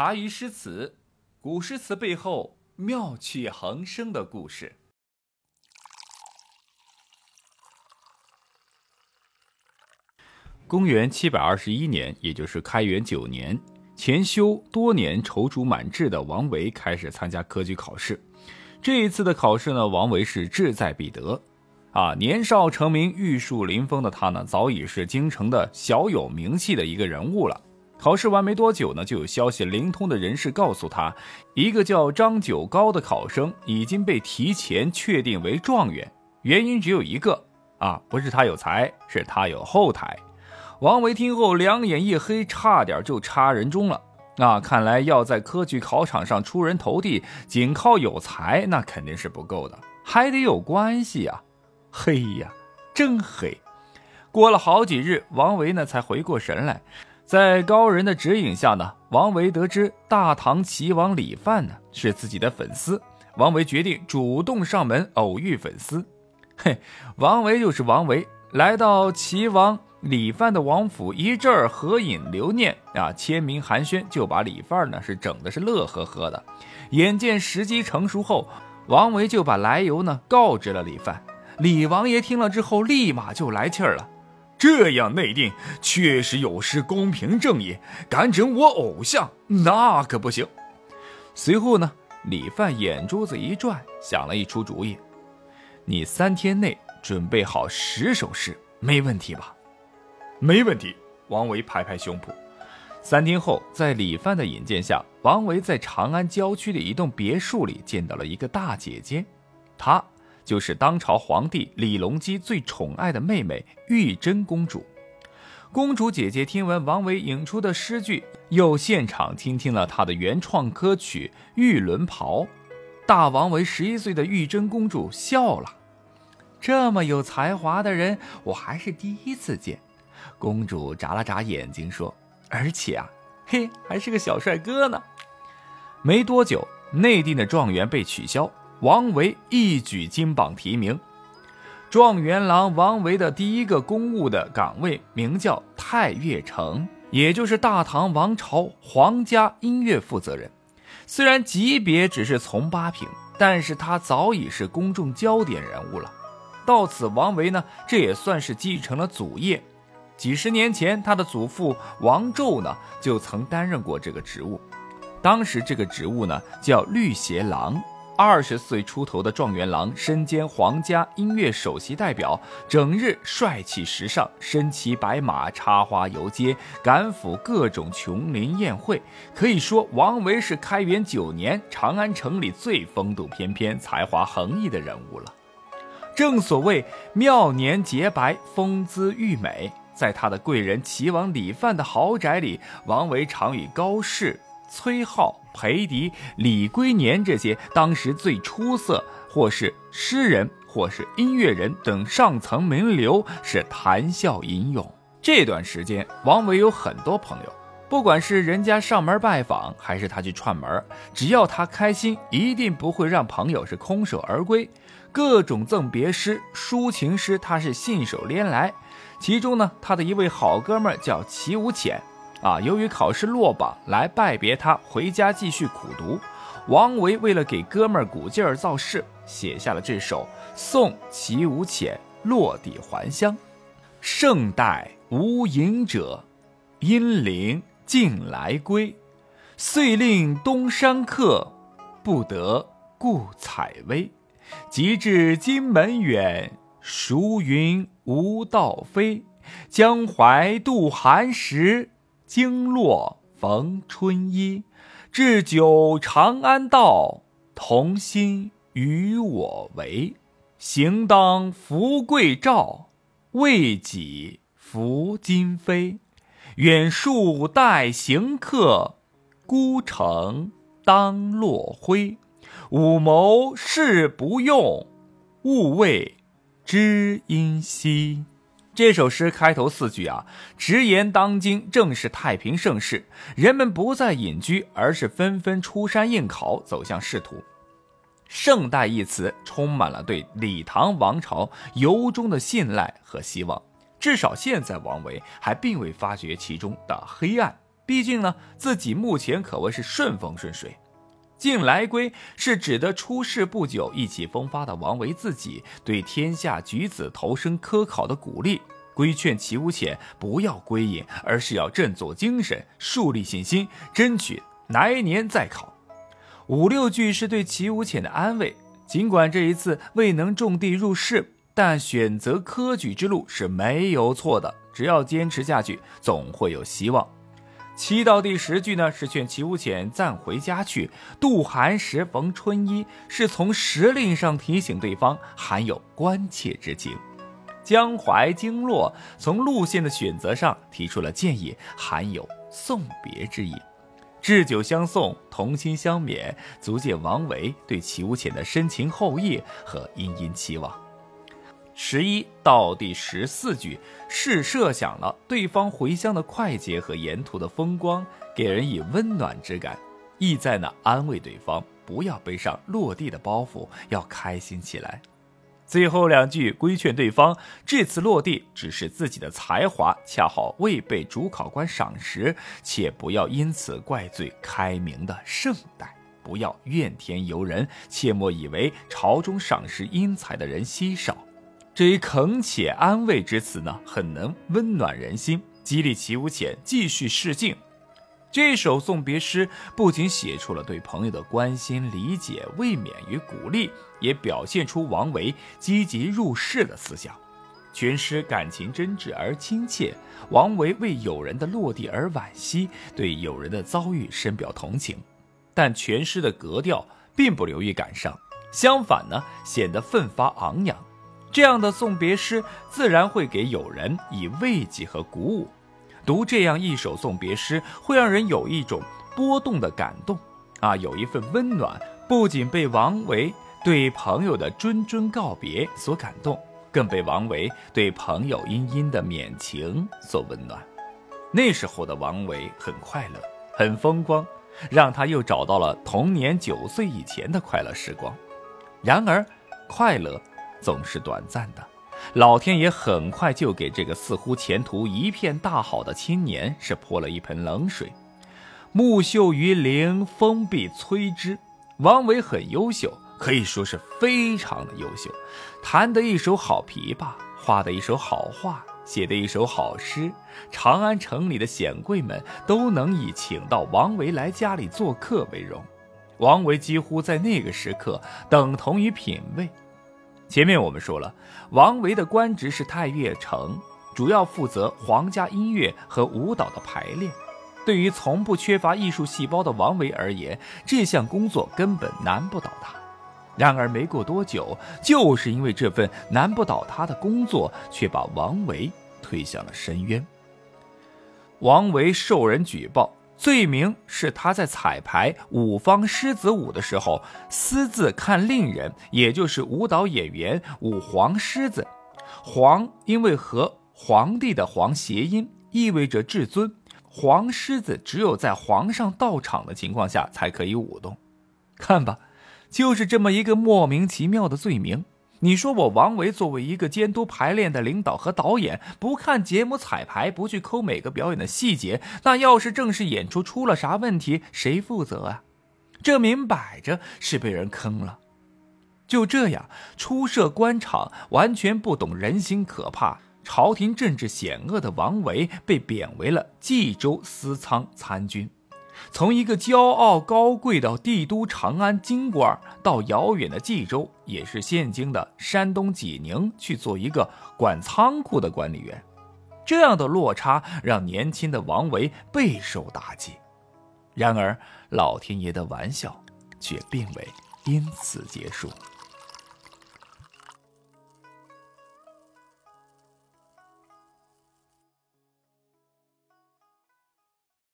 茶余诗词，古诗词背后妙趣横生的故事。公元七百二十一年，也就是开元九年，前修多年踌躇满志的王维开始参加科举考试。这一次的考试呢，王维是志在必得。啊，年少成名、玉树临风的他呢，早已是京城的小有名气的一个人物了。考试完没多久呢，就有消息灵通的人士告诉他，一个叫张九高的考生已经被提前确定为状元。原因只有一个啊，不是他有才，是他有后台。王维听后两眼一黑，差点就插人中了。啊，看来要在科举考场上出人头地，仅靠有才那肯定是不够的，还得有关系啊！黑呀，真黑！过了好几日，王维呢才回过神来。在高人的指引下呢，王维得知大唐齐王李范呢是自己的粉丝，王维决定主动上门偶遇粉丝。嘿，王维就是王维，来到齐王李范的王府，一阵儿合影留念啊，签名寒暄，就把李范呢是整的是乐呵呵的。眼见时机成熟后，王维就把来由呢告知了李范。李王爷听了之后，立马就来气儿了。这样内定确实有失公平正义，敢整我偶像，那可不行。随后呢，李范眼珠子一转，想了一出主意：你三天内准备好十首诗，没问题吧？没问题。王维拍拍胸脯。三天后，在李范的引荐下，王维在长安郊区的一栋别墅里见到了一个大姐姐，她。就是当朝皇帝李隆基最宠爱的妹妹玉真公主。公主姐姐听闻王维引出的诗句，又现场听听了他的原创歌曲《玉轮袍》。大王为十一岁的玉真公主笑了：“这么有才华的人，我还是第一次见。”公主眨了眨眼睛说：“而且啊，嘿，还是个小帅哥呢。”没多久，内定的状元被取消。王维一举金榜题名，状元郎王维的第一个公务的岗位名叫太岳丞，也就是大唐王朝皇家音乐负责人。虽然级别只是从八品，但是他早已是公众焦点人物了。到此，王维呢，这也算是继承了祖业。几十年前，他的祖父王胄呢，就曾担任过这个职务。当时这个职务呢，叫律协郎。二十岁出头的状元郎身兼皇家音乐首席代表，整日帅气时尚，身骑白马，插花游街，赶赴各种琼林宴会。可以说，王维是开元九年长安城里最风度翩翩、才华横溢的人物了。正所谓妙年洁白，风姿玉美。在他的贵人齐王李范的豪宅里，王维常与高适。崔颢、裴迪、李龟年这些当时最出色，或是诗人，或是音乐人等上层名流是谈笑吟咏。这段时间，王维有很多朋友，不管是人家上门拜访，还是他去串门，只要他开心，一定不会让朋友是空手而归。各种赠别诗、抒情诗，他是信手拈来。其中呢，他的一位好哥们叫齐无浅。啊，由于考试落榜，来拜别他，回家继续苦读。王维为了给哥们儿鼓劲儿造势，写下了这首《送其无浅落地还乡》：圣代无隐者，阴灵尽来归。遂令东山客，不得顾采薇。及至荆门远，熟云无道飞。江淮渡寒食。经络逢春衣，置酒长安道，同心与我为。行当富贵照，为己服金飞。远树待行客，孤城当落晖。五谋事不用，勿谓知音稀。这首诗开头四句啊，直言当今正是太平盛世，人们不再隐居，而是纷纷出山应考，走向仕途。盛代一词充满了对李唐王朝由衷的信赖和希望。至少现在，王维还并未发觉其中的黑暗。毕竟呢，自己目前可谓是顺风顺水。晋来归是指的出世不久、意气风发的王维自己对天下举子投身科考的鼓励，规劝齐无浅不要归隐，而是要振作精神，树立信心，争取来年再考。五六句是对齐无浅的安慰，尽管这一次未能种地入仕，但选择科举之路是没有错的，只要坚持下去，总会有希望。七到第十句呢，是劝齐无浅暂回家去。渡寒时逢春衣，是从时令上提醒对方，含有关切之情。江淮经络从路线的选择上提出了建议，含有送别之意。置酒相送，同心相勉，足见王维对齐无浅的深情厚谊和殷殷期望。十一到第十四句是设想了对方回乡的快捷和沿途的风光，给人以温暖之感，意在呢安慰对方不要背上落地的包袱，要开心起来。最后两句规劝对方这次落地只是自己的才华恰好未被主考官赏识，且不要因此怪罪开明的圣代，不要怨天尤人，切莫以为朝中赏识英才的人稀少。这一恳切安慰之词呢，很能温暖人心，激励齐无浅继续试镜。这首送别诗不仅写出了对朋友的关心、理解、慰勉与鼓励，也表现出王维积极入世的思想。全诗感情真挚而亲切，王维为友人的落地而惋惜，对友人的遭遇深表同情。但全诗的格调并不流于感伤，相反呢，显得奋发昂扬。这样的送别诗，自然会给友人以慰藉和鼓舞。读这样一首送别诗，会让人有一种波动的感动，啊，有一份温暖。不仅被王维对朋友的谆谆告别所感动，更被王维对朋友殷殷的勉情所温暖。那时候的王维很快乐，很风光，让他又找到了童年九岁以前的快乐时光。然而，快乐。总是短暂的，老天爷很快就给这个似乎前途一片大好的青年是泼了一盆冷水。木秀于林，风必摧之。王维很优秀，可以说是非常的优秀，弹得一手好琵琶，画得一手好画，写得一手好诗。长安城里的显贵们都能以请到王维来家里做客为荣。王维几乎在那个时刻等同于品味。前面我们说了，王维的官职是太岳丞，主要负责皇家音乐和舞蹈的排练。对于从不缺乏艺术细胞的王维而言，这项工作根本难不倒他。然而没过多久，就是因为这份难不倒他的工作，却把王维推向了深渊。王维受人举报。罪名是他在彩排五方狮子舞的时候，私自看令人，也就是舞蹈演员舞黄狮子。黄因为和皇帝的黄谐音，意味着至尊。黄狮子只有在皇上到场的情况下才可以舞动。看吧，就是这么一个莫名其妙的罪名。你说我王维作为一个监督排练的领导和导演，不看节目彩排，不去抠每个表演的细节，那要是正式演出出了啥问题，谁负责啊？这明摆着是被人坑了。就这样，初涉官场、完全不懂人心可怕、朝廷政治险恶的王维，被贬为了冀州司仓参军。从一个骄傲高贵的帝都长安京官，到遥远的冀州，也是现今的山东济宁，去做一个管仓库的管理员，这样的落差让年轻的王维备受打击。然而，老天爷的玩笑却并未因此结束。